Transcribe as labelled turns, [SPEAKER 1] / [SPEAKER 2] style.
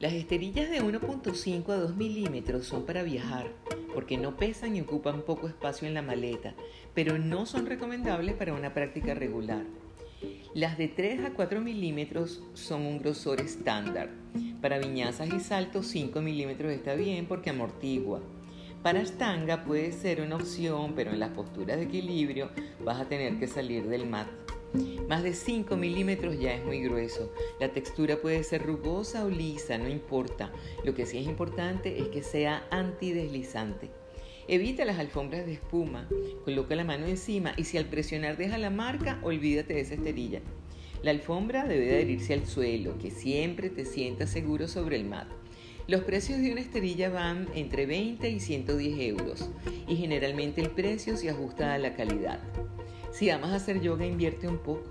[SPEAKER 1] Las esterillas de 1.5 a 2 milímetros son para viajar, porque no pesan y ocupan poco espacio en la maleta, pero no son recomendables para una práctica regular. Las de 3 a 4 milímetros son un grosor estándar. Para viñazas y saltos 5 milímetros está bien porque amortigua. Para estanga puede ser una opción, pero en las posturas de equilibrio vas a tener que salir del mat. Más de 5 milímetros ya es muy grueso. La textura puede ser rugosa o lisa, no importa. Lo que sí es importante es que sea antideslizante. Evita las alfombras de espuma, coloca la mano encima y si al presionar deja la marca, olvídate de esa esterilla. La alfombra debe adherirse al suelo, que siempre te sientas seguro sobre el mat. Los precios de una esterilla van entre 20 y 110 euros y generalmente el precio se ajusta a la calidad. Si amas hacer yoga, invierte un poco.